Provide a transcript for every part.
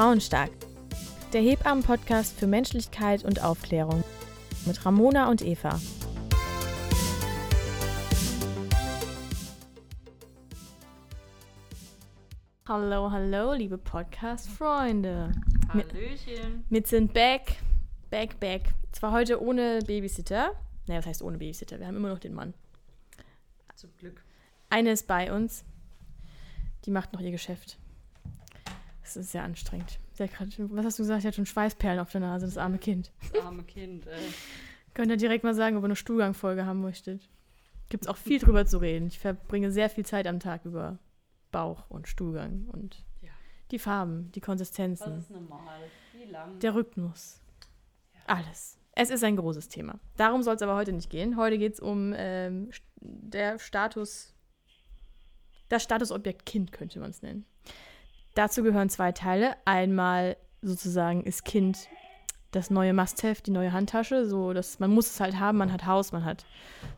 Frauenstark. Der Hebammen-Podcast für Menschlichkeit und Aufklärung. Mit Ramona und Eva. Hallo, hallo, liebe Podcast-Freunde. Hallöchen. Wir sind back, back, back. Zwar heute ohne Babysitter. Naja, was heißt ohne Babysitter? Wir haben immer noch den Mann. Zum Glück. Eine ist bei uns. Die macht noch ihr Geschäft. Das ist sehr anstrengend. Grad, was hast du gesagt? Sie hat schon Schweißperlen auf der Nase, das arme Kind. Das arme Kind, ey. Könnt ihr direkt mal sagen, ob ihr eine Stuhlgangfolge haben möchtet. Gibt es auch viel drüber zu reden. Ich verbringe sehr viel Zeit am Tag über Bauch und Stuhlgang und Ja. die Farben, die Konsistenzen, ist normal? Wie lang? der Rhythmus. Alles. Es ist ein großes Thema. Darum soll es aber heute nicht gehen. Heute geht es um ähm, der Status, das Statusobjekt Kind könnte man es nennen. Dazu gehören zwei Teile. Einmal sozusagen ist Kind das neue Must-Have, die neue Handtasche. So, dass man muss es halt haben. Man hat Haus, man hat,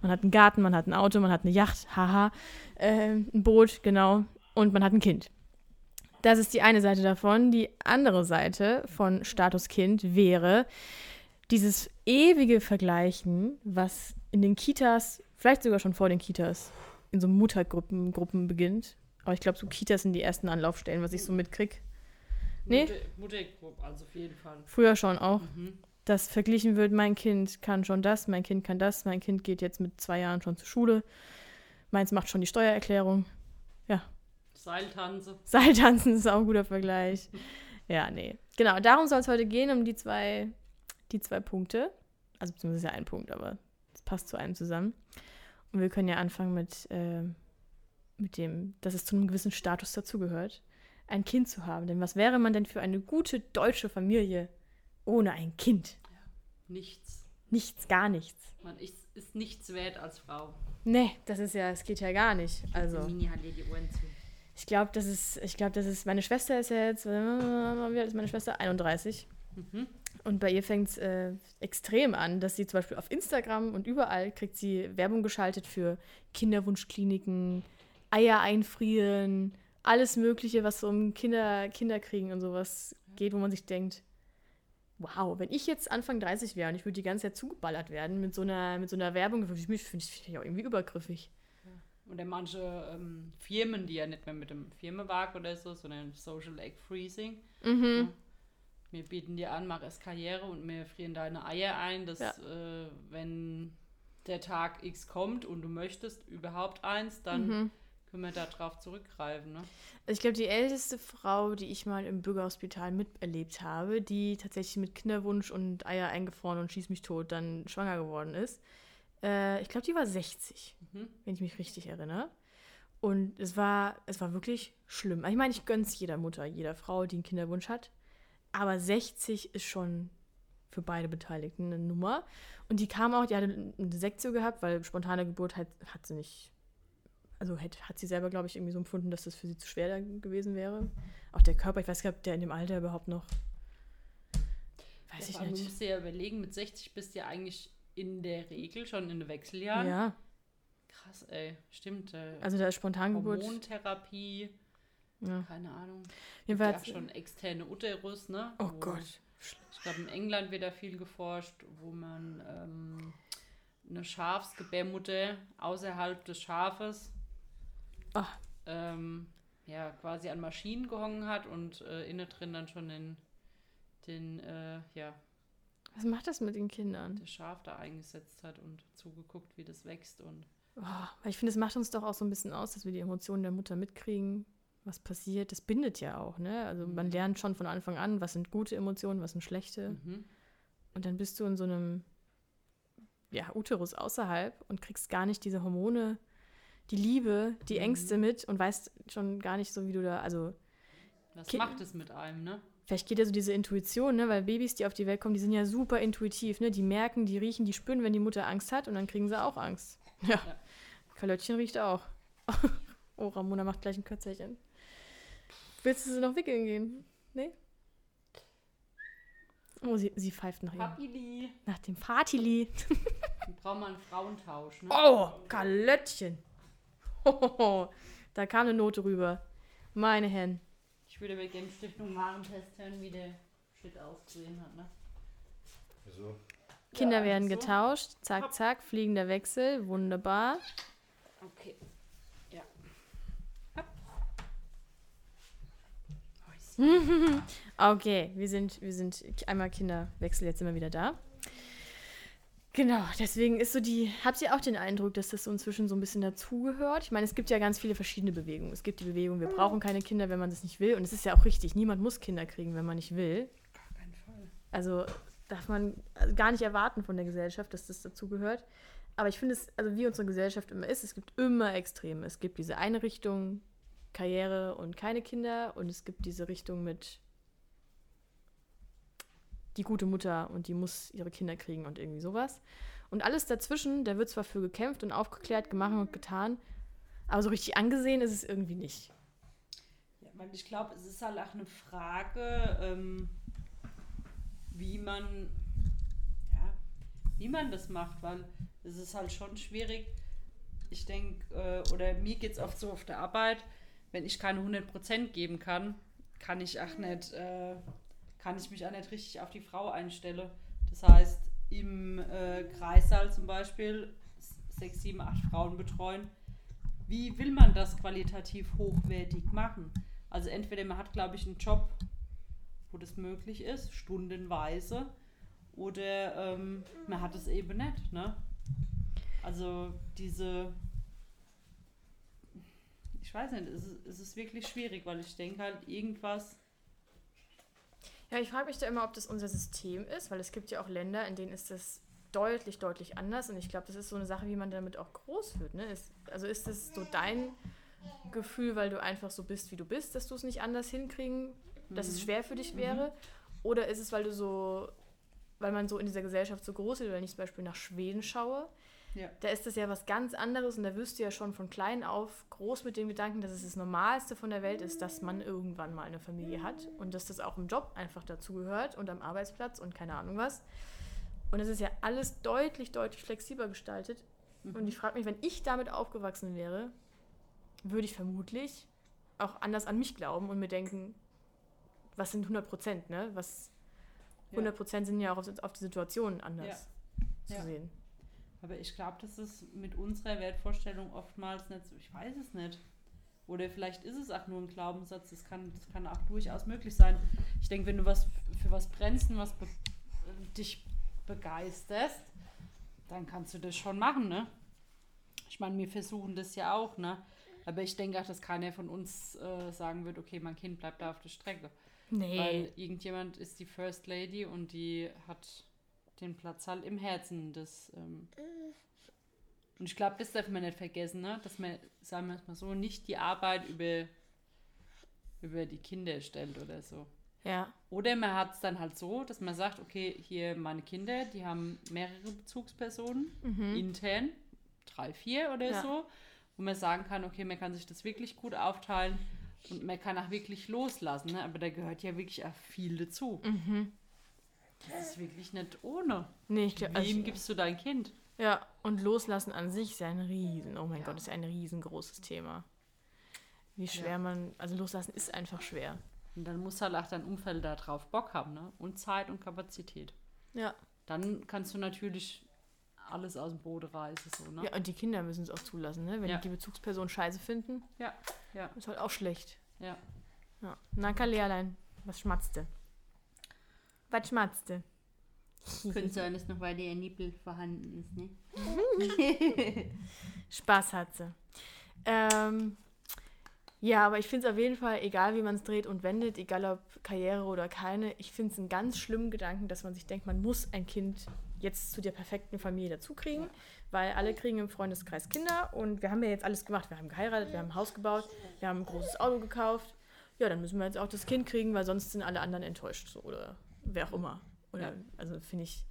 man hat einen Garten, man hat ein Auto, man hat eine Yacht, haha, ähm, ein Boot, genau, und man hat ein Kind. Das ist die eine Seite davon. Die andere Seite von Status Kind wäre dieses ewige Vergleichen, was in den Kitas, vielleicht sogar schon vor den Kitas, in so Muttergruppen Gruppen beginnt. Aber ich glaube, so Kitas sind die ersten Anlaufstellen, was ich so mitkrieg. Nee. Mutter, Muttergruppe, also auf jeden Fall. Früher schon auch. Mhm. Dass verglichen wird, mein Kind kann schon das, mein Kind kann das, mein Kind geht jetzt mit zwei Jahren schon zur Schule, meins macht schon die Steuererklärung. Seiltanze. Seiltanzen ist auch ein guter Vergleich. Ja, nee. Genau, darum soll es heute gehen, um die zwei, die zwei Punkte. Also beziehungsweise ein Punkt, aber es passt zu einem zusammen. Und wir können ja anfangen mit, ähm, mit dem, dass es zu einem gewissen Status dazugehört, ein Kind zu haben. Denn was wäre man denn für eine gute deutsche Familie ohne ein Kind? Nichts. Nichts, gar nichts. Man ist, ist nichts wert als Frau. Nee, das ist ja, es geht ja gar nicht. Also. Mini hat dir die Ohren zu. Ich glaube, das ist, ich glaube, das ist, meine Schwester ist ja jetzt, wie alt ist meine Schwester? 31. Mhm. Und bei ihr fängt es äh, extrem an, dass sie zum Beispiel auf Instagram und überall kriegt sie Werbung geschaltet für Kinderwunschkliniken, Eier einfrieren, alles Mögliche, was so um Kinder, Kinderkriegen und sowas geht, wo man sich denkt, wow, wenn ich jetzt Anfang 30 wäre und ich würde die ganze Zeit zugeballert werden mit so einer, mit so einer Werbung, würde ich mich, finde ich, find ich auch irgendwie übergriffig. Oder manche ähm, Firmen, die ja nicht mehr mit dem Firmenwagen oder so, sondern Social Egg Freezing. Mhm. Wir bieten dir an, mach erst Karriere und wir frieren deine Eier ein, dass Ja. äh, wenn der Tag X kommt und du möchtest überhaupt eins, dann Mhm. Können wir darauf zurückgreifen. Ne? Ich glaube, die älteste Frau, die ich mal im Bürgerhospital miterlebt habe, die tatsächlich mit Kinderwunsch und Eier eingefroren und schieß mich tot dann schwanger geworden ist, äh, ich glaube, die war 60, Mhm. wenn ich mich richtig erinnere. Und es war, es war wirklich schlimm. Ich meine, ich gönn's jeder Mutter, jeder Frau, die einen Kinderwunsch hat. Aber 60 ist schon für beide Beteiligten eine Nummer. Und die kam auch, die hatte eine Sektio gehabt, weil spontane Geburt hat, hat sie nicht also hat, hat sie selber, glaube ich, irgendwie so empfunden, dass das für sie zu schwer gewesen wäre. Auch der Körper, ich weiß gar nicht, ob der in dem Alter überhaupt noch. Weiß Ja, ich allem, Du nicht. musst dir ja überlegen, mit 60 bist du ja eigentlich in der Regel schon in den Wechseljahren. Ja, Krass, ey. Stimmt. Äh, also da ist Spontangeburt. Hormontherapie, Ja. keine Ahnung. Gibt Jedenfalls. ja schon externe Uterus, ne? Oh Wo- Gott. Ich glaube, in England wird da viel geforscht, wo man ähm, eine Schafsgebärmutter außerhalb des Schafes. Ähm, ja, quasi an Maschinen gehangen hat und äh, innen drin dann schon den, den äh, ja, Was macht das mit den Kindern? das Schaf da eingesetzt hat und zugeguckt, wie das wächst und Oh, weil ich finde, es macht uns doch auch so ein bisschen aus, dass wir die Emotionen der Mutter mitkriegen, was passiert. Das bindet ja auch, ne? Also man Mhm. lernt schon von Anfang an, was sind gute Emotionen, was sind schlechte. mhm. Und dann bist du in so einem ja, Uterus außerhalb und kriegst gar nicht diese Hormone, die Liebe, die Mhm. Ängste mit und weißt schon gar nicht so, wie du da, also was macht es mit einem, ne? vielleicht geht ja so diese Intuition, ne? Weil Babys, die auf die Welt kommen, die sind ja super intuitiv, ne? Die merken, die riechen, die spüren, wenn die Mutter Angst hat und dann kriegen sie auch Angst. Ja. Ja. Kalöttchen riecht auch. oh, Ramona macht gleich ein Kötzerchen. Willst du sie noch wickeln gehen? Nee? Oh, sie, sie pfeift nach, Papili. nach dem Fatili. Braucht man einen Frauentausch, ne? Oh, Kalöttchen. Hohoho. Da kam eine Note rüber. Meine Herren. Ich würde bei Genfstiftung Warentest hören, wie der Shit ausgesehen hat, ne? Wieso? Kinder Ja, werden so. getauscht. Zack, zack. Fliegender Wechsel. Wunderbar. Okay. Ja. Okay, wir sind, wir sind einmal Kinderwechsel, jetzt wir wieder da. Genau, deswegen ist so die. Habt ihr auch den Eindruck, dass das so inzwischen so ein bisschen dazugehört? Ich meine, es gibt ja ganz viele verschiedene Bewegungen. Es gibt die Bewegung, wir brauchen keine Kinder, wenn man das nicht will. Und es ist ja auch richtig, niemand muss Kinder kriegen, wenn man nicht will. Gar keinen Fall. Also darf man also gar nicht erwarten von der Gesellschaft, dass das dazugehört. Aber ich finde es, also wie unsere Gesellschaft immer ist, es gibt immer Extreme. Es gibt diese eine Richtung, Karriere und keine Kinder. Und es gibt diese Richtung mit die gute Mutter und die muss ihre Kinder kriegen und irgendwie sowas. Und alles dazwischen, da wird zwar für gekämpft und aufgeklärt, gemacht und getan, aber so richtig angesehen ist es irgendwie nicht. Ja, weil ich glaube, es ist halt auch eine Frage, ähm, wie man, ja, wie man das macht, weil es ist halt schon schwierig. Ich denke, äh, oder mir geht es oft so auf der Arbeit, wenn ich keine 100% geben kann, kann ich auch nicht, äh, kann ich mich auch nicht richtig auf die Frau einstellen. Das heißt, im äh, Kreissaal zum Beispiel sechs, sieben, acht Frauen betreuen. Wie will man das qualitativ hochwertig machen? Also entweder man hat, glaube ich, einen Job, wo das möglich ist, stundenweise, oder ähm, man hat es eben nicht. Ne? Also diese, ich weiß nicht, es ist, es ist wirklich schwierig, weil ich denke halt, irgendwas, Ja, ich frage mich da immer, ob das unser System ist, weil es gibt ja auch Länder, in denen ist das deutlich, deutlich anders. Und ich glaube, das ist so eine Sache, wie man damit auch groß wird. Ne? Ist, also ist das so dein Gefühl, weil du einfach so bist, wie du bist, dass du es nicht anders hinkriegen, dass es Mhm. schwer für dich wäre? Oder ist es, weil du so, weil man so in dieser Gesellschaft so groß ist, wenn ich zum Beispiel nach Schweden schaue, Ja. da ist das ja was ganz anderes und da wirst du ja schon von klein auf groß mit dem Gedanken, dass es das Normalste von der Welt ist, dass man irgendwann mal eine Familie hat und dass das auch im Job einfach dazugehört und am Arbeitsplatz und keine Ahnung was. Und es ist ja alles deutlich, deutlich flexibler gestaltet. Und ich frage mich, wenn ich damit aufgewachsen wäre, würde ich vermutlich auch anders an mich glauben und mir denken, was sind 100 Prozent, ne? Was Ja. 100 Prozent sind ja auch auf, auf die Situation anders zu Ja. sehen. Aber ich glaube, das ist mit unserer Wertvorstellung oftmals nicht so. Ich weiß es nicht. Oder vielleicht ist es auch nur ein Glaubenssatz. Das kann, das kann auch durchaus möglich sein. Ich denke, wenn du was für was brennst und was be dich begeisterst, dann kannst du das schon machen, ne? Ich meine, wir versuchen das ja auch, ne? Aber ich denke auch, dass keiner von uns äh, sagen wird, okay, mein Kind bleibt da auf der Strecke. Nee. Weil irgendjemand ist die First Lady und die hat den Platz halt im Herzen des. Ähm und ich glaube, das darf man nicht vergessen, ne? dass man, sagen wir es mal so, nicht die Arbeit über, über die Kinder stellt oder so. ja. Oder man hat es dann halt so, dass man sagt, okay, hier meine Kinder, die haben mehrere Bezugspersonen, intern, drei, vier oder Mhm. Ja. so, wo man sagen kann, okay, man kann sich das wirklich gut aufteilen und man kann auch wirklich loslassen, ne? aber da gehört ja wirklich auch viel dazu. Mhm. Das ist wirklich nicht ohne. Nee, ich glaub, Wem also, gibst du dein Kind? ja, und loslassen an sich ist ja ein riesen, oh mein Ja. Gott, ist ja ein riesengroßes Thema. Wie schwer Ja. man, also loslassen ist einfach schwer. Und dann muss halt auch dein Umfeld darauf Bock haben, ne? Und Zeit und Kapazität. Ja. Dann kannst du natürlich alles aus dem Boden reißen, so, ne? Ja, und die Kinder müssen es auch zulassen, ne? Wenn Ja. die Bezugsperson scheiße finden, Ja, ja, ist halt auch schlecht. ja. Ja. Na, Lehrlein, was schmatzte? Was schmatzte? Könnte sein, dass noch weiter ihr Nippel vorhanden ist, ne? Spaß hat sie. Ähm, ja, aber ich finde es auf jeden Fall, egal wie man es dreht und wendet, egal ob Karriere oder keine, ich finde es einen ganz schlimmen Gedanken, dass man sich denkt, man muss ein Kind jetzt zu der perfekten Familie dazukriegen, weil alle kriegen im Freundeskreis Kinder und wir haben ja jetzt alles gemacht. Wir haben geheiratet, wir haben ein Haus gebaut, wir haben ein großes Auto gekauft. Ja, dann müssen wir jetzt auch das Kind kriegen, weil sonst sind alle anderen enttäuscht so, oder wer auch immer. Oder, Ja. also finde ich,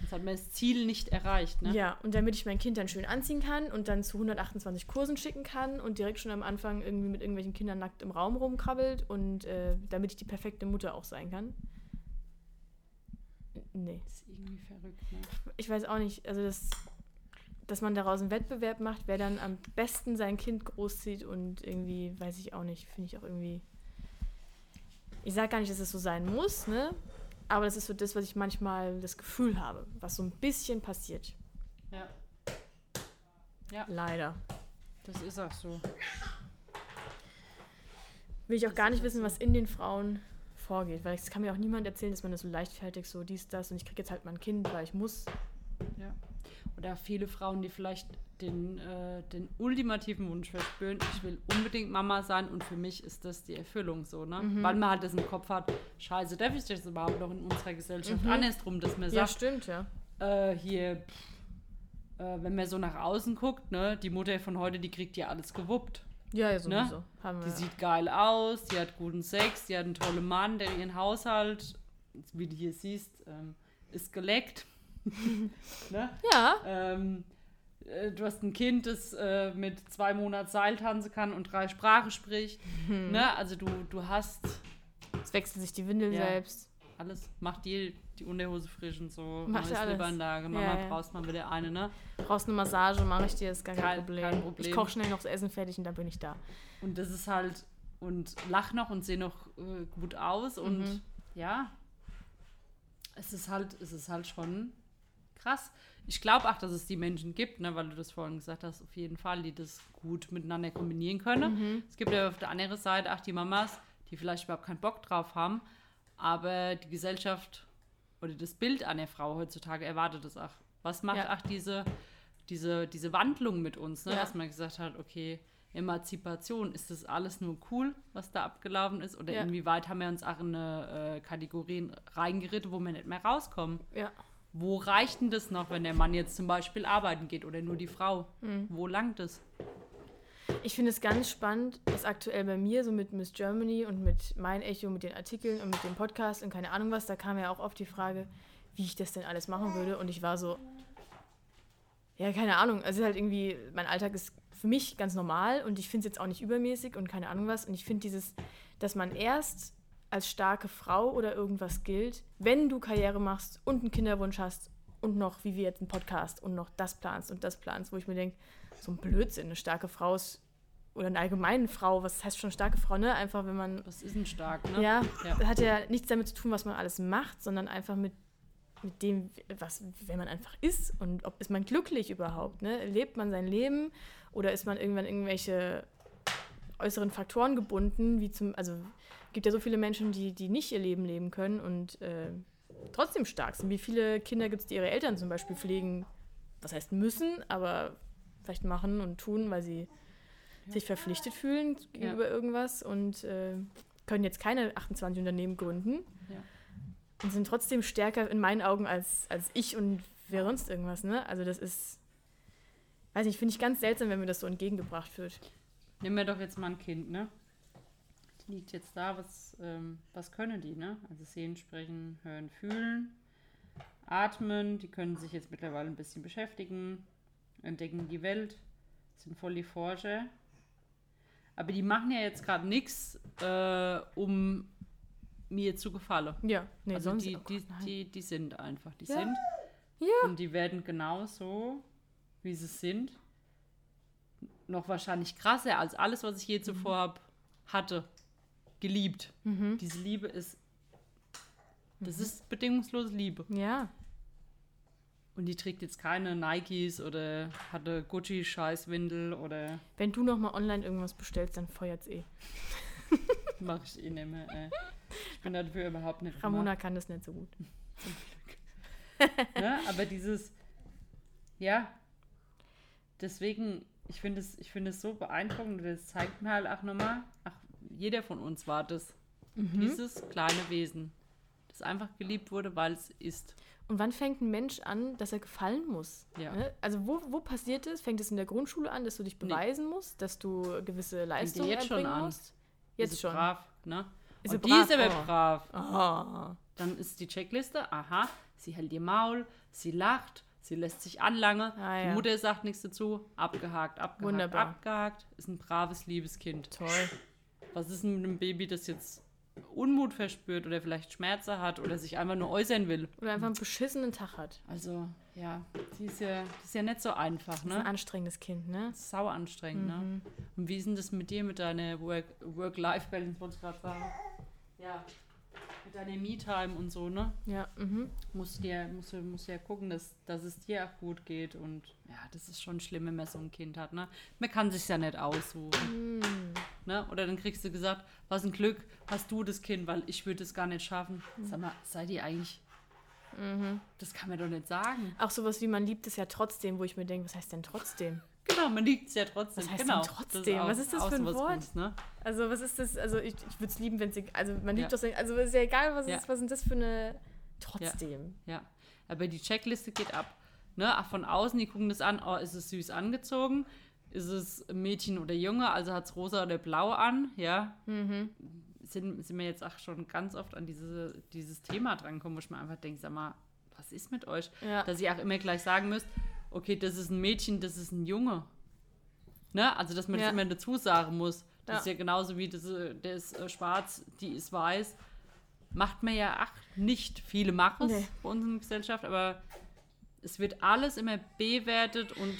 Jetzt hat man das Ziel nicht erreicht, ne? ja, und damit ich mein Kind dann schön anziehen kann und dann zu 128 Kursen schicken kann und direkt schon am Anfang irgendwie mit irgendwelchen Kindern nackt im Raum rumkrabbelt und äh, damit ich die perfekte Mutter auch sein kann. Nee, Das ist irgendwie verrückt, ne? ich weiß auch nicht, also das, dass man daraus einen Wettbewerb macht, wer dann am besten sein Kind großzieht und irgendwie, weiß ich auch nicht, finde ich auch irgendwie Ich sage gar nicht, dass es so sein muss, ne? Aber das ist so das, was ich manchmal das Gefühl habe, was so ein bisschen passiert. Ja. Leider. Das ist auch so. Will ich auch gar nicht wissen, was in den Frauen vorgeht, weil es kann mir auch niemand erzählen, dass man das so leichtfertig so dies, das und ich kriege jetzt halt mal ein Kind, weil ich muss. Ja. Oder viele Frauen, die vielleicht den, äh, den ultimativen Wunsch verspüren, ich will unbedingt Mama sein und für mich ist das die Erfüllung so, ne? Mhm. Weil man halt das im Kopf hat, scheiße, darf ich das überhaupt noch in unserer Gesellschaft Mhm. andersrum, dass man Ja, sagt, stimmt, ja. äh, hier, äh, wenn man so nach außen guckt, ne, die Mutter von heute, die kriegt ja alles gewuppt. Ja, ja, sowieso. Haben Die wir. sieht geil aus, die hat guten Sex, die hat einen tollen Mann, der ihren Haushalt, wie du hier siehst, ähm, ist geleckt. ne? ja, ähm, äh, du hast ein Kind, das äh, mit zwei Monaten Seil tanzen kann und drei Sprachen spricht. Mhm. Ne? Also du, du hast es wechselt sich die Windel Ja. selbst. alles, macht dir die Unterhose frisch und so. Macht alles. Libanlage, Mama Ja, ja. brauchst mal wieder eine, ne? Brauchst eine Massage, mache ich dir, ist gar kein, Kein- Problem. kein Problem. Ich koche schnell noch das Essen fertig und dann bin ich da. Und das ist halt, und lach noch und seh noch äh, gut aus und Mhm. ja, es ist halt, es ist halt schon krass. Ich glaube auch, dass es die Menschen gibt, ne, weil du das vorhin gesagt hast, auf jeden Fall, die das gut miteinander kombinieren können. Mhm. Es gibt ja auf der anderen Seite auch die Mamas, die vielleicht überhaupt keinen Bock drauf haben, aber die Gesellschaft oder das Bild einer Frau heutzutage erwartet es auch. Was macht Ja. auch diese, diese, diese Wandlung mit uns, ne? Ja. dass man gesagt hat, okay, Emanzipation, ist das alles nur cool, was da abgelaufen ist? Oder Ja. inwieweit haben wir uns auch in eine äh, Kategorien reingeritten, wo wir nicht mehr rauskommen? Ja. Wo reicht denn das noch, wenn der Mann jetzt zum Beispiel arbeiten geht oder nur die Frau? Mhm. Wo langt es? Ich finde es ganz spannend, was aktuell bei mir so mit Miss Germany und mit mein Echo, mit den Artikeln und mit dem Podcast und keine Ahnung was, da kam ja auch oft die Frage, wie ich das denn alles machen würde. Und ich war so, ja, keine Ahnung. Also halt irgendwie, mein Alltag ist für mich ganz normal und ich finde es jetzt auch nicht übermäßig und keine Ahnung was. Und ich finde dieses, dass man erst als starke Frau oder irgendwas gilt, wenn du Karriere machst und einen Kinderwunsch hast und noch, wie wir jetzt einen Podcast und noch das planst und das planst, wo ich mir denke, so ein Blödsinn, eine starke Frau ist, oder eine allgemeine Frau, was heißt schon starke Frau, ne? Einfach, wenn man, Was ist denn stark, ne? ja, Ja. hat ja nichts damit zu tun, was man alles macht, sondern einfach mit, mit dem, was, wer man einfach ist und ob ist man glücklich überhaupt, ne? Lebt man sein Leben oder ist man irgendwann irgendwelche äußeren Faktoren gebunden, wie zum, also gibt ja so viele Menschen, die, die nicht ihr Leben leben können und äh, trotzdem stark sind. Wie viele Kinder gibt es, die ihre Eltern zum Beispiel pflegen, was heißt müssen, aber vielleicht machen und tun, weil sie sich verpflichtet fühlen gegenüber irgendwas und äh, können jetzt keine 28 Unternehmen gründen Ja. und sind trotzdem stärker in meinen Augen als, als ich und wer sonst irgendwas. Ne? Also das ist, weiß nicht, finde ich ganz seltsam, wenn mir das so entgegengebracht wird. Nehmen wir doch jetzt mal ein Kind, ne? Liegt jetzt da, was, ähm, was können die, ne? Also sehen, sprechen, hören, fühlen, atmen, die können sich jetzt mittlerweile ein bisschen beschäftigen, entdecken die Welt, sind voll die Forscher. Aber die machen ja jetzt gerade nichts, äh, um mir zu gefallen. Ja, nee, also sonst die, oh die, Gott, die, die sind einfach, die Ja. sind. Ja. Und die werden genauso, wie sie sind, noch wahrscheinlich krasser als alles, was ich je zuvor hab, hatte, geliebt. Mhm. Diese Liebe ist, das ist bedingungslose Liebe. Ja, Und die trägt jetzt keine Nikes oder hatte Gucci-Scheißwindel oder wenn du noch mal online irgendwas bestellst, dann feuert's eh. mache ich eh nicht mehr. Ey. Ich bin dafür überhaupt nicht Ramona kann das nicht so gut. ne? Aber dieses, ja, deswegen, ich finde es, es so beeindruckend, das zeigt mir halt auch nochmal, ach, jeder von uns war das, Mhm. dieses kleine Wesen, das einfach geliebt wurde, weil es ist. Und wann fängt ein Mensch an, dass er gefallen muss? Ja. Ne? Also wo, wo passiert es? Fängt es in der Grundschule an, dass du dich Nee. beweisen musst, dass du gewisse Leistungen jetzt schon erbringen an. musst? Jetzt ist schon. brav, ne? Ist Und sie die ist brav? aber Oh. brav. Ah. Dann ist die Checkliste, aha, sie hält ihr Maul, sie lacht, sie lässt sich anlange, Ah, die ja. Mutter sagt nichts dazu, abgehakt, abgehakt, Wunderbar. abgehakt, ist ein braves, liebes Kind. Toll. Was ist denn mit einem Baby, das jetzt Unmut verspürt oder vielleicht Schmerzen hat oder sich einfach nur äußern will? Oder einfach einen beschissenen Tag hat. Also, ja, die ist ja, die ist ja nicht so einfach, Das ist ein ne? anstrengendes Kind, ne? Sau anstrengend, Mhm. ne? Und wie ist denn das mit dir, mit deiner Work- Work-Life-Balance, wollte ich gerade sagen? ja, mit deiner Me-Time und so, ne? Ja, mhm. Musst du ja, musst musst ja gucken, dass, dass es dir auch gut geht. Und ja, das ist schon schlimm, wenn man so ein Kind hat, ne? Man kann sich ja nicht aussuchen. Mhm. Ne? Oder dann kriegst du gesagt, was ein Glück, hast du das Kind, weil ich würde es gar nicht schaffen. Sag mal, seid ihr eigentlich. Mhm. Das kann man doch nicht sagen. Auch sowas wie man liebt es ja trotzdem, wo ich mir denke, was heißt denn trotzdem? Genau, man liebt es ja trotzdem. Was heißt genau. trotzdem? Was ist das für ein Wort? Ne? Also was ist das? Also ich, ich würde es lieben, wenn es also man liebt Ja. doch also ist ja egal, was Ja. ist, was ist das für eine trotzdem. Ja, aber die Checkliste geht ab. Ne? Ach, von außen, die gucken das an, oh, ist es süß angezogen? Ist es Mädchen oder Junge? Also hat es rosa oder blau an? Ja. Mhm. Sind, sind wir jetzt auch schon ganz oft an diese, dieses Thema drangekommen, wo ich mir einfach denke, sag mal, was ist mit euch? Ja. Dass ihr auch immer gleich sagen müsst, okay, das ist ein Mädchen, das ist ein Junge. Ne? Also, dass man Ja. das immer dazu sagen muss. Das Ja. ist ja genauso wie das, äh, der ist äh, schwarz, die ist weiß. Macht man ja ach, nicht. Viele machen es Nee. bei uns in der Gesellschaft, aber es wird alles immer bewertet und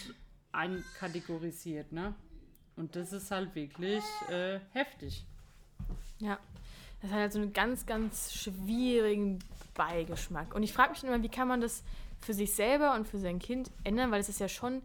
einkategorisiert, ne? Und das ist halt wirklich äh, heftig. Ja. Das hat halt so einen ganz, ganz schwierigen Beigeschmack. Und ich frage mich immer, wie kann man das für sich selber und für sein Kind ändern, weil es ist ja schon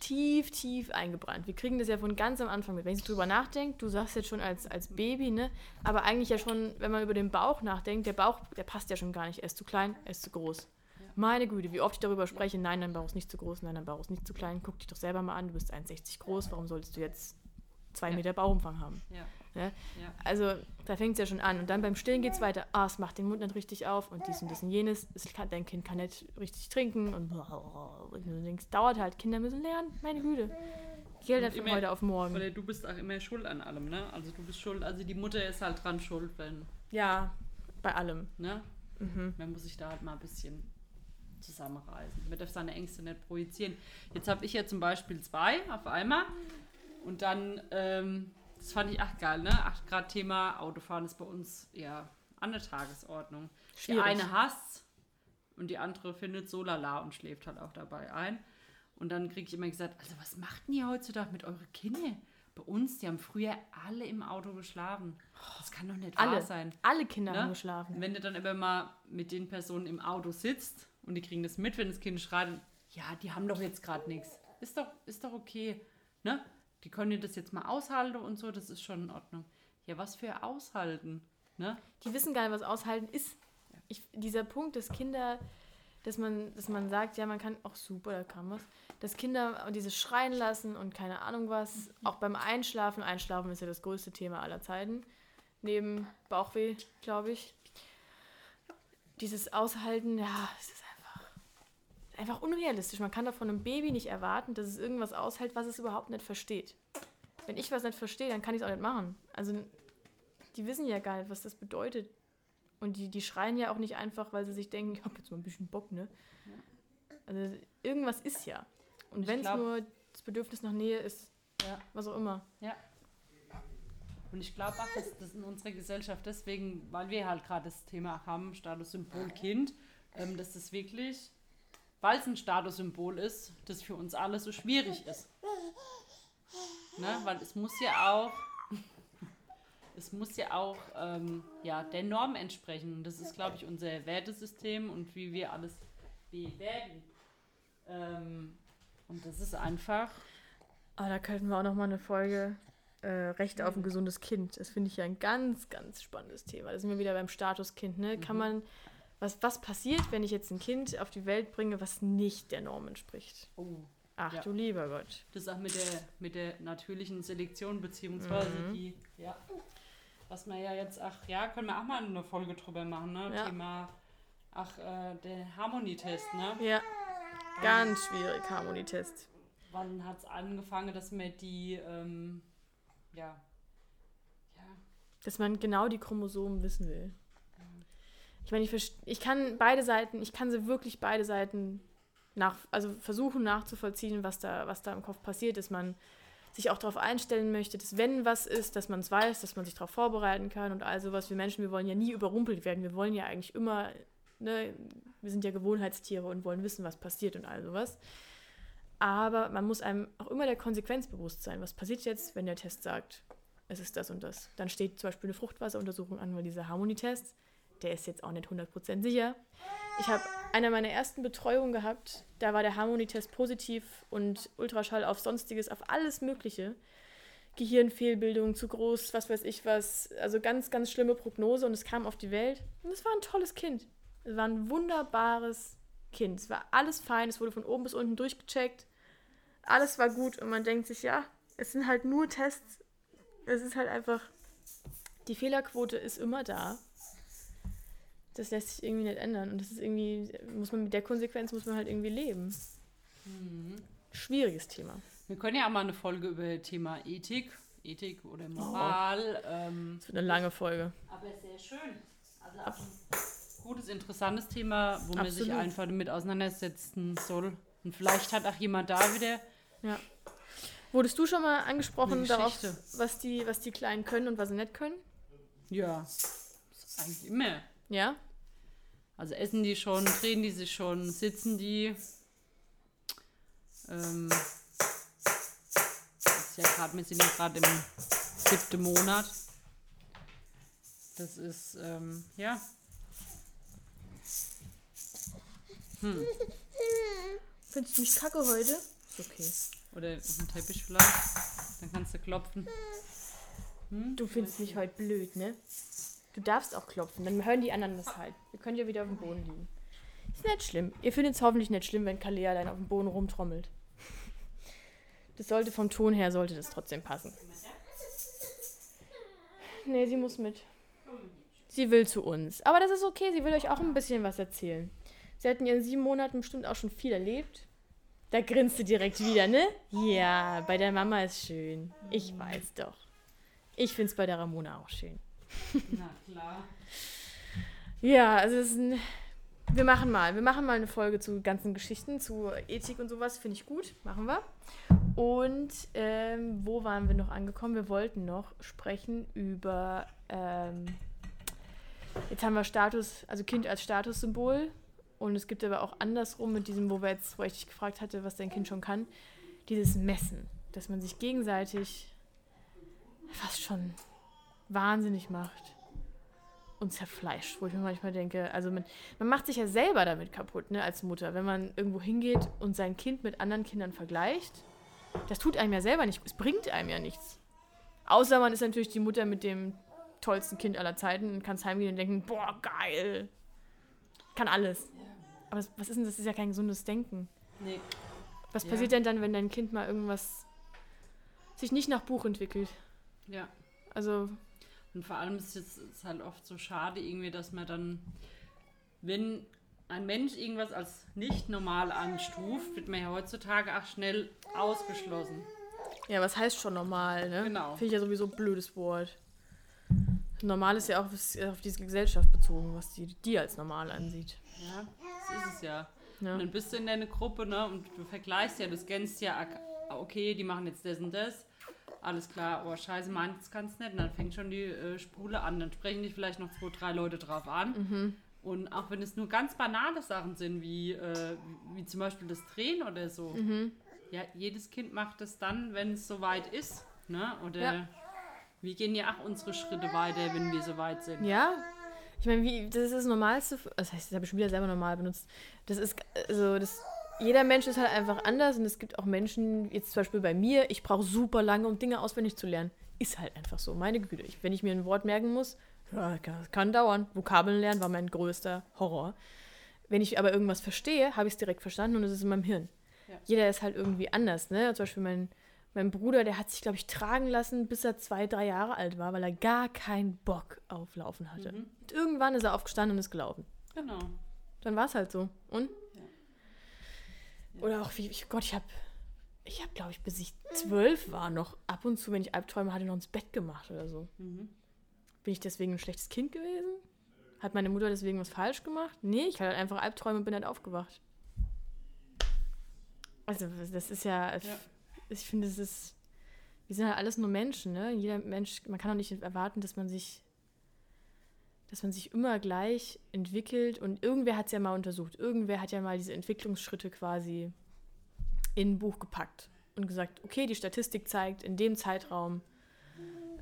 tief, tief eingebrannt. Wir kriegen das ja von ganz am Anfang mit. Wenn ich drüber nachdenke, du sagst jetzt schon als, als Baby, ne? Aber eigentlich ja schon, wenn man über den Bauch nachdenkt, der Bauch, der passt ja schon gar nicht. Er ist zu klein, er ist zu groß. Meine Güte, wie oft ich darüber spreche, nein, dein Bauch ist nicht zu groß, nein, dein Bauch ist nicht zu klein. Guck dich doch selber mal an, du bist 1,60 groß, warum solltest du jetzt zwei Ja. Meter Bauchumfang haben? Ja. Ne? Ja. Also da fängt es ja schon an. Und dann beim Stillen geht es weiter. Ah, es macht den Mund nicht richtig auf und dies und das und jenes. Es kann, dein Kind kann nicht richtig trinken und, und du denkst, dauert halt. Kinder müssen lernen. Meine Güte. Halt von immer- heute auf morgen. Oder du bist auch immer schuld an allem, ne? Also du bist schuld, also die Mutter ist halt dran schuld, wenn, Ja, bei allem. ne? Mhm. Man muss sich da halt mal ein bisschen zusammenreißen. Man darf seine Ängste nicht projizieren. Jetzt habe ich ja zum Beispiel zwei auf einmal. Und dann, ähm, das fand ich echt geil, ne? Ach, gerade Thema Autofahren ist bei uns ja an der Tagesordnung. Die Schwierig. eine hasst und die andere findet so lala und schläft halt auch dabei ein. Und dann kriege ich immer gesagt, also was macht denn ihr heutzutage mit euren Kindern? Bei uns, die haben früher alle im Auto geschlafen. Das kann doch nicht wahr Alle. sein. Alle Kinder Ne? haben geschlafen. Wenn du dann aber mal mit den Personen im Auto sitzt und die kriegen das mit, wenn das Kind schreit, ja, die haben doch jetzt gerade nichts. Ist doch, ist doch okay. Ne? Die können das jetzt mal aushalten und so, das ist schon in Ordnung. Ja, was für aushalten? Ne? Die wissen gar nicht, was aushalten ist. Ich, dieser Punkt, dass Kinder, dass man, dass man sagt, ja, man kann auch super, da kam was, dass Kinder dieses Schreien lassen und keine Ahnung was, auch beim Einschlafen, Einschlafen ist ja das größte Thema aller Zeiten, neben Bauchweh, glaube ich. Dieses Aushalten, ja, es ist einfach, unrealistisch. Man kann doch von einem Baby nicht erwarten, dass es irgendwas aushält, was es überhaupt nicht versteht. Wenn ich was nicht verstehe, dann kann ich es auch nicht machen. Also die wissen ja gar nicht, was das bedeutet. Und die, die schreien ja auch nicht einfach, weil sie sich denken, ich habe jetzt mal ein bisschen Bock, ne? Also irgendwas ist ja. Und wenn es nur das Bedürfnis nach Nähe ist, Ja. was auch immer. Ja. Und ich glaube auch, dass das in unserer Gesellschaft deswegen, weil wir halt gerade das Thema haben, Statussymbol Kind, ähm, dass das wirklich, weil es ein Statussymbol ist, das für uns alle so schwierig ist. Ne? Weil es muss ja auch, es muss ja auch ähm, ja, der Norm entsprechen. Und das ist, glaube ich, unser Wertesystem und wie wir alles bewerten. Ähm, und das ist einfach Aber da könnten wir auch noch mal eine Folge äh, Recht auf ein gesundes Kind. Das finde ich ja ein ganz, ganz spannendes Thema. Da sind wir wieder beim Statuskind. Ne? Kann man, was, was passiert, wenn ich jetzt ein Kind auf die Welt bringe, was nicht der Norm entspricht? Oh, Ach Ja. du lieber Gott. Das ist auch mit der, mit der natürlichen Selektion, beziehungsweise Mhm. die, ja, was man ja jetzt, ach ja, können wir auch mal eine Folge drüber machen, ne? Ja. Thema, ach, äh, der Harmonietest, ne? Ja, ganz schwierig, Harmonietest. Wann hat es angefangen, dass man die, ähm, ja, ja, Dass man genau die Chromosomen wissen will. Ich meine, ich, ich kann beide Seiten, ich kann sie wirklich beide Seiten nach, also versuchen nachzuvollziehen, was da, was da im Kopf passiert, dass man sich auch darauf einstellen möchte, dass wenn was ist, dass man es weiß, dass man sich darauf vorbereiten kann und all sowas. Wir Menschen, wir wollen ja nie überrumpelt werden. Wir wollen ja eigentlich immer, ne, wir sind ja Gewohnheitstiere und wollen wissen, was passiert und all sowas. Aber man muss einem auch immer der Konsequenz bewusst sein. Was passiert jetzt, wenn der Test sagt, es ist das und das. Dann steht zum Beispiel eine Fruchtwasseruntersuchung an, weil dieser Harmonietest, der ist jetzt auch nicht 100% sicher. Ich habe einer meiner ersten Betreuungen gehabt, da war der Harmonietest positiv und Ultraschall auf Sonstiges, auf alles Mögliche. Gehirnfehlbildung zu groß, was weiß ich was. Also ganz, ganz schlimme Prognose und es kam auf die Welt. Und es war ein tolles Kind. Es war ein wunderbares Kind. Es war alles fein, es wurde von oben bis unten durchgecheckt. Alles war gut und man denkt sich, ja, es sind halt nur Tests. Es ist halt einfach, die Fehlerquote ist immer da. Das lässt sich irgendwie nicht ändern. Und das ist irgendwie, muss man mit der Konsequenz muss man halt irgendwie leben. Mhm. Schwieriges Thema. Wir können ja auch mal eine Folge über Thema Ethik, Ethik oder Moral. Ähm, Das wird eine lange Folge. aber sehr schön. Also ein gutes, interessantes Thema, wo man sich Absolut. einfach damit auseinandersetzen soll. Und vielleicht hat auch jemand da wieder. Ja. Wurdest du schon mal angesprochen darauf, was die, was die Kleinen können und was sie nicht können? Ja, eigentlich immer. Ja? Also essen die schon, drehen die sich schon, sitzen die. Ähm, das ist ja gerade, wir sind ja gerade im siebten Monat. Das ist, ähm, ja. Findest du mich kacke heute? Ist okay. Oder auf dem Teppich vielleicht. Dann kannst du klopfen. Du findest mich heute blöd, ne? Du darfst auch klopfen, dann hören die anderen das halt. Wir können ja wieder auf dem Boden liegen. Ist nicht schlimm. Ihr findet es hoffentlich nicht schlimm, wenn Kalea allein auf dem Boden rumtrommelt. Das sollte vom Ton her, sollte das trotzdem passen. Nee, sie muss mit. Sie will zu uns. Aber das ist okay, sie will euch auch ein bisschen was erzählen. Sie hat in ihren sieben Monaten bestimmt auch schon viel erlebt. Da grinst du direkt wieder, ne? Ja, bei der Mama ist schön. Ich weiß doch. Ich finde es bei der Ramona auch schön. Na klar. Ja, also es ist ein, wir machen mal, wir machen mal eine Folge zu ganzen Geschichten, zu Ethik und sowas, finde ich gut, machen wir. Und ähm, wo waren wir noch angekommen? Wir wollten noch sprechen über, ähm, jetzt haben wir Status, also Kind als Statussymbol. Und es gibt aber auch andersrum mit diesem, wo wir jetzt, wo ich dich gefragt hatte, was dein Kind schon kann, dieses Messen, dass man sich gegenseitig fast schon wahnsinnig macht und zerfleischt, wo ich mir manchmal denke, also man, man macht sich ja selber damit kaputt, ne, als Mutter, wenn man irgendwo hingeht und sein Kind mit anderen Kindern vergleicht. Das tut einem ja selber nicht, es bringt einem ja nichts. Außer man ist natürlich die Mutter mit dem tollsten Kind aller Zeiten und kann heimgehen und denken, boah, geil. Kann alles. Aber was- was ist denn das? Das ist ja kein gesundes Denken. Nee. Was Ja. passiert denn dann, wenn dein Kind mal irgendwas sich nicht nach Buch entwickelt? Ja. Also, Und vor allem ist es halt oft so schade irgendwie, dass man dann, wenn ein Mensch irgendwas als nicht normal anstuft, wird man ja heutzutage auch schnell ausgeschlossen. ja, was heißt schon normal, ne? Genau. Finde ich ja sowieso ein blödes Wort. Normal ist ja auch auf auf diese Gesellschaft bezogen, was die, die als normal ansieht. Ja, das ist es ja. Ja. Und dann bist du in deiner Gruppe, ne, und du vergleichst ja, du scannst ja, ah, okay, die machen jetzt das und das. Alles klar, oh scheiße, meins kannst nicht. Und dann fängt schon die äh, Spule an. Dann sprechen dich vielleicht noch zwei, drei Leute drauf an. Mhm. Und auch wenn es nur ganz banale Sachen sind, wie, äh, wie zum Beispiel das Drehen oder so. Mhm. Ja, jedes Kind macht es dann, wenn es soweit ist. Ne? Oder Ja. wir gehen ja auch unsere Schritte weiter, wenn wir soweit sind. Ja, ich meine, wie, das ist das Normalste. Das heißt, das habe ich schon wieder selber normal benutzt. Das ist, also, das, jeder Mensch ist halt einfach anders und es gibt auch Menschen, jetzt zum Beispiel bei mir, ich brauche super lange, um Dinge auswendig zu lernen. Ist halt einfach so, meine Güte. Ich, wenn ich mir ein Wort merken muss, ja, kann, kann dauern. Vokabeln lernen war mein größter Horror. Wenn ich aber irgendwas verstehe, habe ich es direkt verstanden und es ist in meinem Hirn. Ja. Jeder ist halt irgendwie anders, ne? Zum Beispiel mein, mein Bruder, der hat sich, glaube ich, tragen lassen, bis er zwei, drei Jahre alt war, weil er gar keinen Bock auf Laufen hatte. Mhm. Und irgendwann ist er aufgestanden und ist gelaufen. Genau. Dann war es halt so. Und? Oder auch wie, ich, Gott, ich habe, ich habe, glaube ich, bis ich zwölf war, noch ab und zu, wenn ich Albträume hatte, noch ins Bett gemacht oder so. Mhm. Bin ich deswegen ein schlechtes Kind gewesen? Hat meine Mutter deswegen was falsch gemacht? Nee, ich hatte halt einfach Albträume und bin halt aufgewacht. Also, das ist ja, Ja. ich finde, es ist, wir sind halt alles nur Menschen, ne? Jeder Mensch, man kann doch nicht erwarten, dass man sich, dass man sich immer gleich entwickelt und irgendwer hat es ja mal untersucht. Irgendwer hat ja mal diese Entwicklungsschritte quasi in ein Buch gepackt und gesagt, okay, die Statistik zeigt, in dem Zeitraum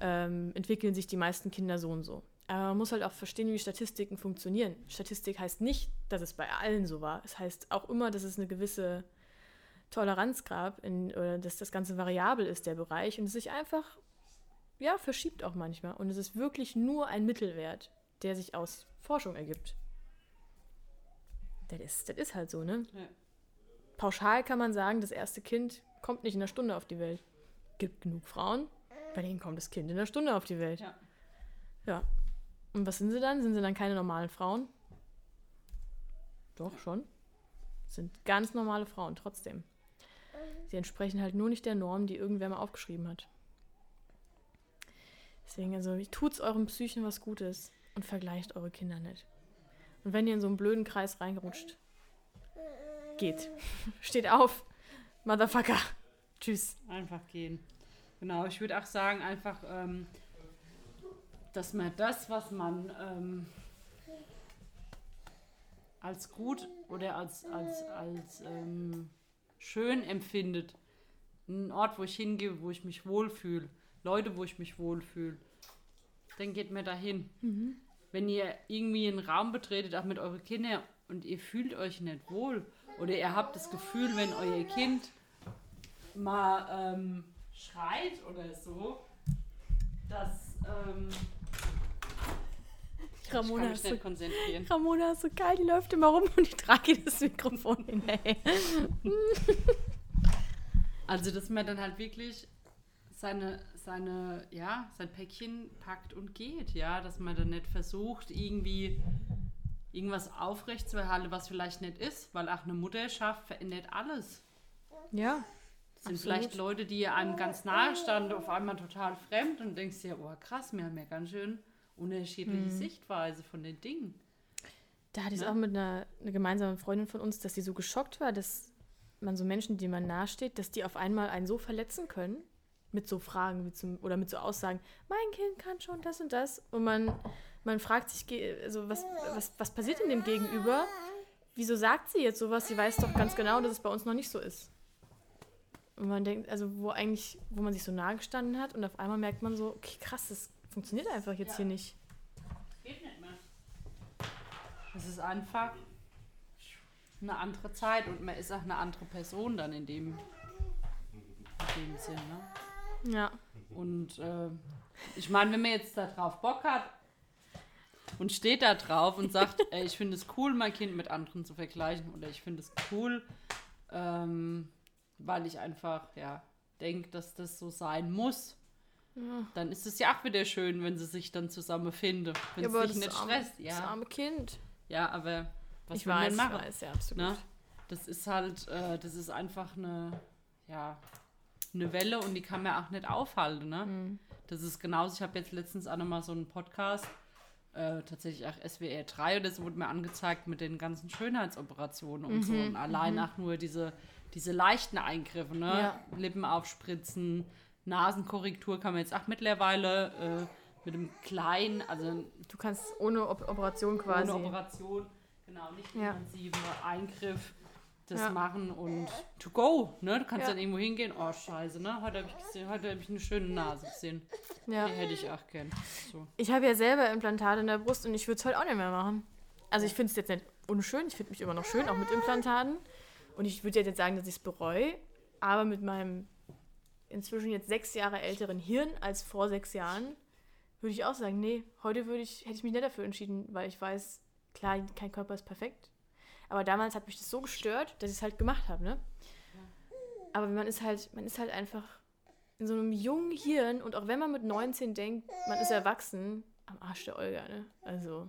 ähm, entwickeln sich die meisten Kinder so und so. Aber man muss halt auch verstehen, wie Statistiken funktionieren. Statistik heißt nicht, dass es bei allen so war. Es heißt auch immer, dass es eine gewisse Toleranz gab, in, oder dass das Ganze variabel ist, der Bereich, und es sich einfach, ja, verschiebt auch manchmal. Und es ist wirklich nur ein Mittelwert, der sich aus Forschung ergibt. Das ist, das ist halt so, ne? Ja. Pauschal kann man sagen, das erste Kind kommt nicht in einer Stunde auf die Welt. Gibt genug Frauen, bei denen kommt das Kind in einer Stunde auf die Welt. Ja. Ja. Und was sind sie dann? Sind sie dann keine normalen Frauen? Doch, schon. Sind ganz normale Frauen, trotzdem. Sie entsprechen halt nur nicht der Norm, die irgendwer mal aufgeschrieben hat. Deswegen, also, tut's eurem Psychen was Gutes und vergleicht eure Kinder nicht. Und wenn ihr in so einen blöden Kreis reingerutscht, geht. Steht auf. Motherfucker. Tschüss. Einfach gehen. Genau, ich würde auch sagen, einfach, ähm, dass man das, was man ähm, als gut oder als, als, als ähm, schön empfindet, ein Ort, wo ich hingehe, wo ich mich wohlfühle, Leute, wo ich mich wohlfühle, dann geht mir dahin. Wenn ihr irgendwie einen Raum betretet, auch mit euren Kindern, und ihr fühlt euch nicht wohl, oder ihr habt das Gefühl, wenn euer Kind mal ähm, schreit oder so, dass ähm, ich kann Ramona mich ist, so, nicht konzentrieren. Ramona ist so geil, die läuft immer rum und ich trage ihr das Mikrofon hinterher. Also, dass man dann halt wirklich seine, seine, ja, sein Päckchen packt und geht, ja, dass man dann nicht versucht, irgendwie irgendwas aufrechtzuerhalten, was vielleicht nicht ist, weil auch eine Mutterschaft verändert alles. Ja. Es sind Absolut. vielleicht Leute, die einem ganz nahe standen, auf einmal total fremd und denkst dir, oh krass, wir haben ja ganz schön unterschiedliche Sichtweise von den Dingen. Da hatte ich es Ne? auch mit einer, einer gemeinsamen Freundin von uns, dass sie so geschockt war, dass man so Menschen, die man nahesteht, dass die auf einmal einen so verletzen können, mit so Fragen wie zum, oder mit so Aussagen, mein Kind kann schon das und das. Und man, man fragt sich, also was, was, was passiert in dem Gegenüber? Wieso sagt sie jetzt sowas? Sie weiß doch ganz genau, dass es bei uns noch nicht so ist. Und man denkt, also wo eigentlich, wo man sich so nahe gestanden hat und auf einmal merkt man so, okay, krass, das funktioniert einfach jetzt Ja. hier nicht. Geht nicht mehr. Es ist einfach eine andere Zeit und man ist auch eine andere Person dann in dem, in dem Sinn. Ne? Ja. Und äh, ich meine, wenn man jetzt da drauf Bock hat und steht da drauf und sagt, ey, ich finde es cool, mein Kind mit anderen zu vergleichen oder ich finde es cool, ähm, weil ich einfach, ja, denke, dass das so sein muss. Dann ist es ja auch wieder schön, wenn sie sich dann zusammen finden, wenn Ja, es sich das nicht arme, stresst. das Ja, arme Kind. ja, aber was ich will man weiß, ich machen? weiß, ja, absolut. Ne? Das ist halt, äh, das ist einfach eine, ja, eine Welle und die kann man auch nicht aufhalten. Ne? Mhm. Das ist genauso, ich habe jetzt letztens auch nochmal so einen Podcast, äh, tatsächlich auch SWR 3 oder so wurde mir angezeigt mit den ganzen Schönheitsoperationen und so. Mhm, Und allein auch nur diese, diese leichten Eingriffe, ne? Ja. Lippen aufspritzen, Nasenkorrektur kann man jetzt auch mittlerweile äh, mit einem kleinen, also Du kannst ohne Op Operation quasi. ohne Operation, genau, nicht Ja. Eingriff das Ja. machen und to go, ne? Du kannst Ja. dann irgendwo hingehen, oh scheiße, ne? Heute habe ich gesehen, heute habe ich eine schöne Nase gesehen. ja. Die hätte ich auch gern. So. Ich habe ja selber Implantate in der Brust und ich würde es heute auch nicht mehr machen. Also ich finde es jetzt nicht unschön, ich finde mich immer noch schön, auch mit Implantaten. Und ich würde jetzt sagen, dass ich es bereue, aber mit meinem inzwischen jetzt sechs Jahre älteren Hirn als vor sechs Jahren würde ich auch sagen, nee, heute würde ich, hätte ich mich nicht dafür entschieden, weil ich weiß, klar, kein Körper ist perfekt. Aber damals hat mich das so gestört, dass ich es halt gemacht habe, ne? Aber man ist halt, man ist halt einfach in so einem jungen Hirn und auch wenn man mit 19 denkt, man ist erwachsen, am Arsch der Olga, ne? Also,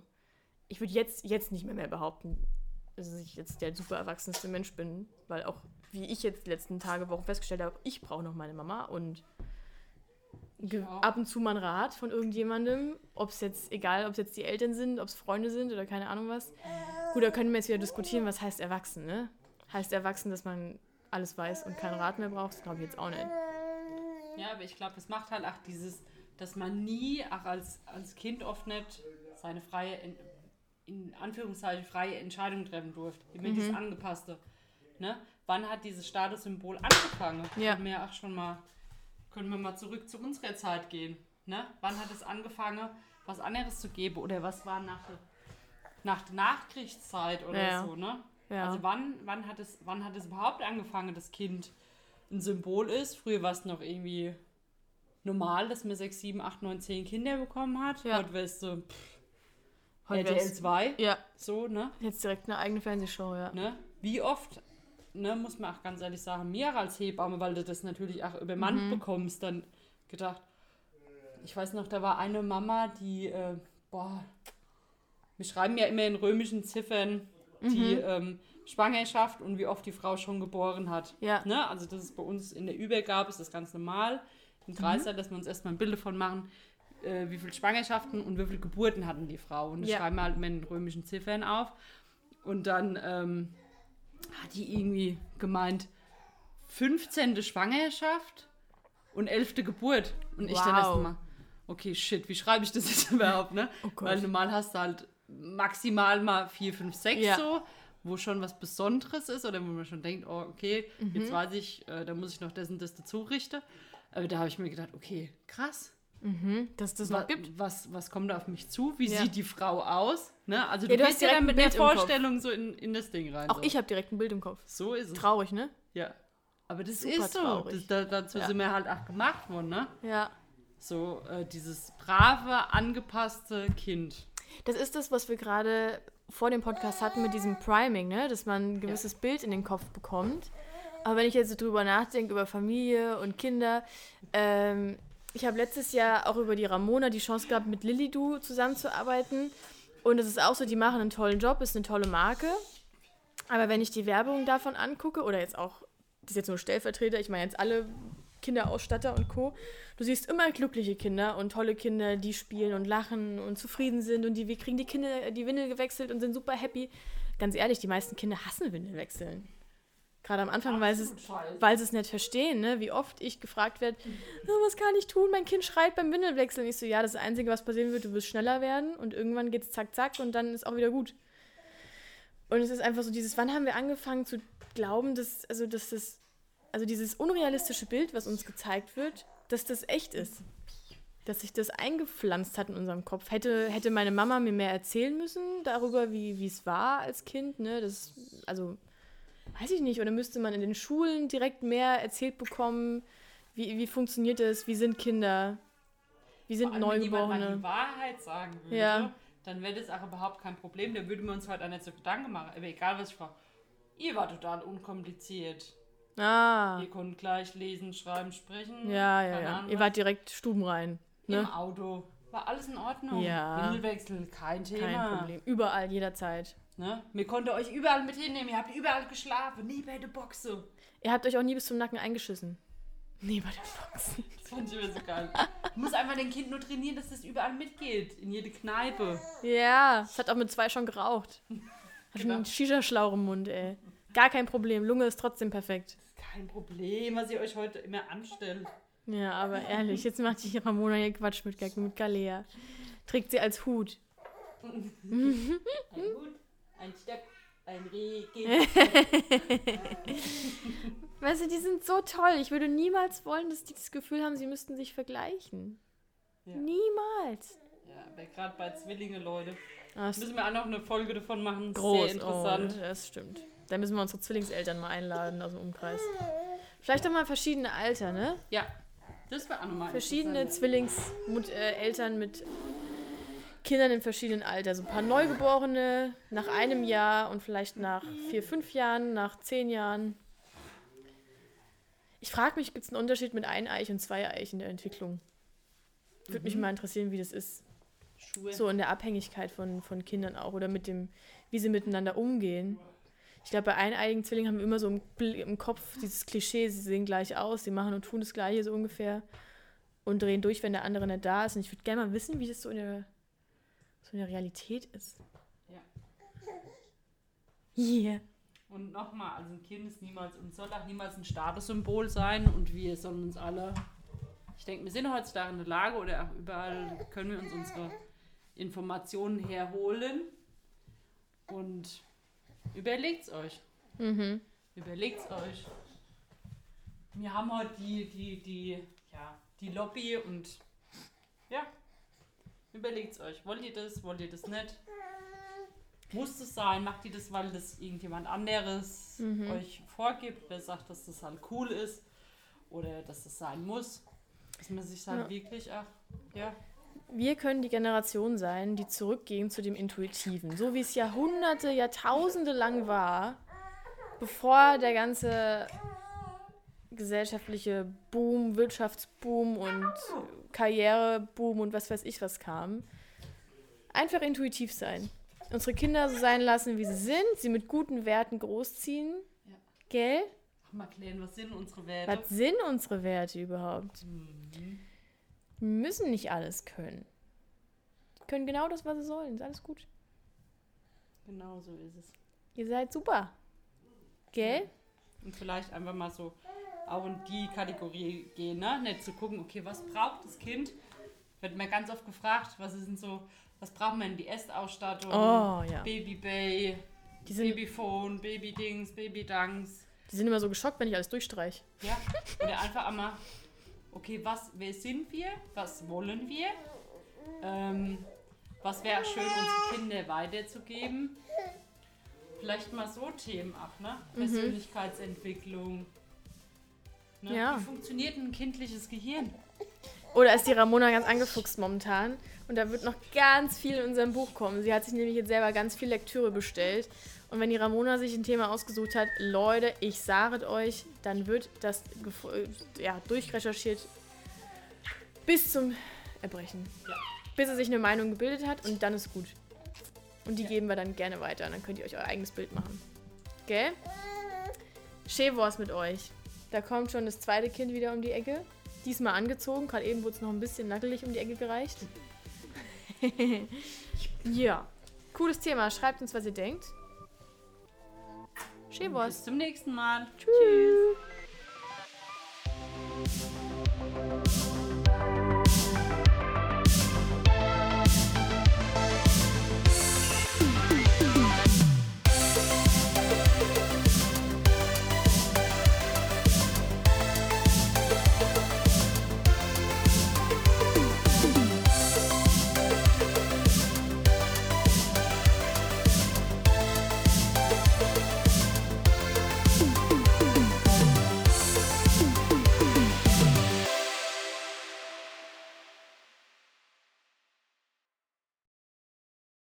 ich würde jetzt, jetzt nicht mehr, mehr behaupten, dass ich jetzt der super erwachsenste Mensch bin, weil auch, wie ich jetzt die letzten Tage, Wochen festgestellt habe, ich brauche noch meine Mama und ab und zu mal einen Rat von irgendjemandem, ob es jetzt, egal ob es jetzt die Eltern sind, ob es Freunde sind oder keine Ahnung was. Gut, da können wir jetzt wieder diskutieren, was heißt erwachsen, ne? Heißt erwachsen, dass man alles weiß und keinen Rat mehr braucht? Das glaube ich jetzt auch nicht. Ja, aber ich glaube, es macht halt auch dieses, dass man nie, auch als, als Kind oft nicht seine freie, in, in Anführungszeichen, freie Entscheidung treffen durfte. Immer Mhm. dieses Angepasste. Ne? Wann hat dieses Statussymbol angefangen? Ja. Haben wir auch schon mal können wir mal zurück zu unserer Zeit gehen. Ne? Wann hat es angefangen, was anderes zu geben? Oder was war nach der, nach der Nachkriegszeit oder Ja. so, ne? Ja. Also wann, wann, hat es, wann hat es überhaupt angefangen, dass Kind ein Symbol ist? Früher war es noch irgendwie normal, dass man 6, 7, 8, 9, 10 Kinder bekommen hat. Ja. Heute wärst du pff, Heute RTL wär's- 2, ja, so, ne? jetzt direkt eine eigene Fernsehshow, ja. ne? Wie oft, ne, muss man auch ganz ehrlich sagen, mir als Hebamme, weil du das natürlich auch übermannt Mhm. bekommst, dann gedacht, ich weiß noch, da war eine Mama, die, äh, boah, wir schreiben ja immer in römischen Ziffern die Mhm. ähm, Schwangerschaft und wie oft die Frau schon geboren hat. Ja. Ne? Also das ist bei uns in der Übergabe, ist das ganz normal im Kreis, Mhm. dass wir uns erstmal ein Bild davon machen, äh, wie viele Schwangerschaften und wie viele Geburten hatten die Frau. Und das Ja. schreiben wir halt immer in römischen Ziffern auf. Und dann ähm, hat die irgendwie gemeint, 15. Schwangerschaft und 11. Geburt. Und ich dann Wow. erstmal, okay, shit, wie schreibe ich das jetzt überhaupt, ne? Oh. Weil normal hast du halt maximal mal 4, 5, 6 Ja. so, wo schon was Besonderes ist oder wo man schon denkt, oh, okay, Mhm. jetzt weiß ich, äh, da muss ich noch das und das dazu richten. Aber da habe ich mir gedacht, okay, krass. Mhm, dass das wa noch gibt. was, was kommt da auf mich zu? Wie Ja. sieht die Frau aus? Ne? Also du, Ja, du gehst ja dann mit der. Vorstellung so in, in das Ding rein. Auch so. ich habe direkt ein Bild im Kopf. So ist es. Traurig, ne? Ja. Aber das Super ist so. traurig. Das, da, dazu Ja. sind wir halt auch gemacht worden, ne? Ja. So äh, dieses brave, angepasste Kind. Das ist das, was wir gerade vor dem Podcast hatten mit diesem Priming, ne? dass man ein gewisses Bild in den Kopf bekommt. Aber wenn ich jetzt so drüber nachdenke, über Familie und Kinder, ähm, ich habe letztes Jahr auch über die Ramona die Chance gehabt, mit Lilidu zusammenzuarbeiten. Und es ist auch so, die machen einen tollen Job, ist eine tolle Marke. Aber wenn ich die Werbung davon angucke, oder jetzt auch, das ist jetzt nur Stellvertreter, ich meine jetzt alle Kinderausstatter und Co., du siehst immer glückliche Kinder und tolle Kinder, die spielen und lachen und zufrieden sind und die, wir kriegen die Kinder die Windel gewechselt und sind super happy. Ganz ehrlich, die meisten Kinder hassen Windelwechseln. Gerade am Anfang, weil sie es, weil sie es nicht verstehen, ne? wie oft ich gefragt werde, "Oh, was kann ich tun? Mein Kind schreit beim Windelwechseln. Ich so, ja, das Einzige, was passieren wird, du wirst schneller werden und irgendwann geht es zack, zack und dann ist auch wieder gut. Und es ist einfach so dieses, wann haben wir angefangen zu glauben, dass, also, dass das, also dieses unrealistische Bild, was uns gezeigt wird, dass das echt ist. Dass sich das eingepflanzt hat in unserem Kopf. Hätte, hätte meine Mama mir mehr erzählen müssen darüber, wie es war als Kind, ne? Das, also, weiß ich nicht. Oder müsste man in den Schulen direkt mehr erzählt bekommen, wie, wie funktioniert das, wie sind Kinder, wie sind Vor allem, wenn jemand mal Neugeborene. die Wahrheit sagen würde, Ja. dann wäre das auch überhaupt kein Problem. Da würden wir uns heute auch nicht so Gedanken machen. Aber egal, was ich frage. Ihr war total unkompliziert. Ah, Ihr konntet gleich lesen, schreiben, sprechen. ja, ja, ja. Ahnung Ihr wart direkt stubenrein. Im Ne? Auto. War alles in Ordnung. Ja. Windelwechsel, kein Thema. Kein Problem. Überall, jederzeit. Ne? Mir konnte euch überall mit hinnehmen. Ihr habt überall geschlafen. Nie bei der Boxe. Ihr habt euch auch nie bis zum Nacken eingeschissen. Nee, bei der Boxen. Das fand ich immer so geil. Du musst einfach dein Kind nur trainieren, dass das überall mitgeht. In jede Kneipe. Ja, es hat auch mit zwei schon geraucht. Hat Genau. einen Shisha-Schlauch im Mund, ey. Gar kein Problem. Lunge ist trotzdem perfekt. Kein Problem, was ihr euch heute immer anstellt. Ja, aber ehrlich, jetzt macht die Ramona hier Quatsch mit, mit Galea. Trägt sie als Hut. Ein Hut, ein Stock, ein Regen. Weißt du, die sind so toll. Ich würde niemals wollen, dass die das Gefühl haben, sie müssten sich vergleichen. Ja. Niemals. Ja, gerade bei Zwillinge, Leute. Ah, ist Müssen wir auch noch eine Folge davon machen. groß. Sehr interessant. Oh, das stimmt. Da müssen wir unsere Zwillingseltern mal einladen aus dem Umkreis. Vielleicht auch mal verschiedene Alter, ne? Ja, das war auch nochmal verschiedene Zwillingseltern äh, mit Kindern in verschiedenen Alter. So ein paar Neugeborene nach einem Jahr und vielleicht nach vier, fünf Jahren, nach zehn Jahren. Ich frage mich, gibt es einen Unterschied mit Eineich und Zweieich in der Entwicklung? Würde mich mal interessieren, wie das ist. Schuhe. So in der Abhängigkeit von, von Kindern auch oder mit dem, wie sie miteinander umgehen. Ich glaube, bei eineiigen Zwillingen haben wir immer so im, im Kopf dieses Klischee, sie sehen gleich aus, sie machen und tun das Gleiche so ungefähr und drehen durch, wenn der andere nicht da ist. Und ich würde gerne mal wissen, wie das so in der, so in der Realität ist. Ja. Yeah. Und nochmal, also ein Kind ist niemals und soll auch niemals ein Statussymbol sein und wir sollen uns alle, ich denke, wir sind heutzutage in der Lage oder auch überall können wir uns unsere Informationen herholen und überlegt's euch. Mhm. Überlegt's euch. Wir haben heute die, die, die, ja, die Lobby und ja, überlegt's euch. Wollt ihr das, wollt ihr das nicht? Muss es sein? Macht ihr das, weil das irgendjemand anderes Mhm. euch vorgibt, wer sagt, dass das halt cool ist oder dass das sein muss? Dass man sich halt Ja. wirklich, ach, ja, Wir können die Generation sein, die zurückgehen zu dem Intuitiven. So wie es Jahrhunderte, Jahrtausende lang war, bevor der ganze gesellschaftliche Boom, Wirtschaftsboom und Karriereboom und was weiß ich was kam. Einfach intuitiv sein. Unsere Kinder so sein lassen, wie sie sind, sie mit guten Werten großziehen. Ja. Gell? Mal klären, was sind unsere Werte? Was sind unsere Werte überhaupt? Mhm. Müssen nicht alles können. Die können genau das, was sie sollen. Ist alles gut. Genau so ist es. Ihr seid super. Gell? Und vielleicht einfach mal so auch in die Kategorie gehen, ne? Nicht zu gucken, okay, was braucht das Kind? Wird mir ganz oft gefragt, was ist denn so, was braucht man in die Estausstattung? Oh ja. Babybay, Babyphone, Babydings, Babydanks. die sind immer so geschockt, wenn ich alles durchstreiche. Ja. Oder einfach einmal, okay, was, wer sind wir? Was wollen wir? Ähm, was wäre schön, unsere Kinder weiterzugeben? Vielleicht mal so Themen ab, ne? Persönlichkeitsentwicklung. Ne? Ja. Wie funktioniert ein kindliches Gehirn? Oder ist die Ramona ganz angefuchst momentan? Und da wird noch ganz viel in unserem Buch kommen. Sie hat sich nämlich jetzt selber ganz viel Lektüre bestellt. Und wenn die Ramona sich ein Thema ausgesucht hat, Leute, ich sage euch, dann wird das äh, ja, durchrecherchiert bis zum Erbrechen. Ja. Bis er sich eine Meinung gebildet hat und dann ist gut. Und die Ja. geben wir dann gerne weiter. Und dann könnt ihr euch euer eigenes Bild machen. Gell? Schön war's mit euch. Da kommt schon das zweite Kind wieder um die Ecke. Diesmal angezogen. Gerade eben wurde es noch ein bisschen nackelig um die Ecke gereicht. ja. Cooles Thema. Schreibt uns, was ihr denkt. Schön war's. Bis zum nächsten Mal. Tschüss. Tschüss.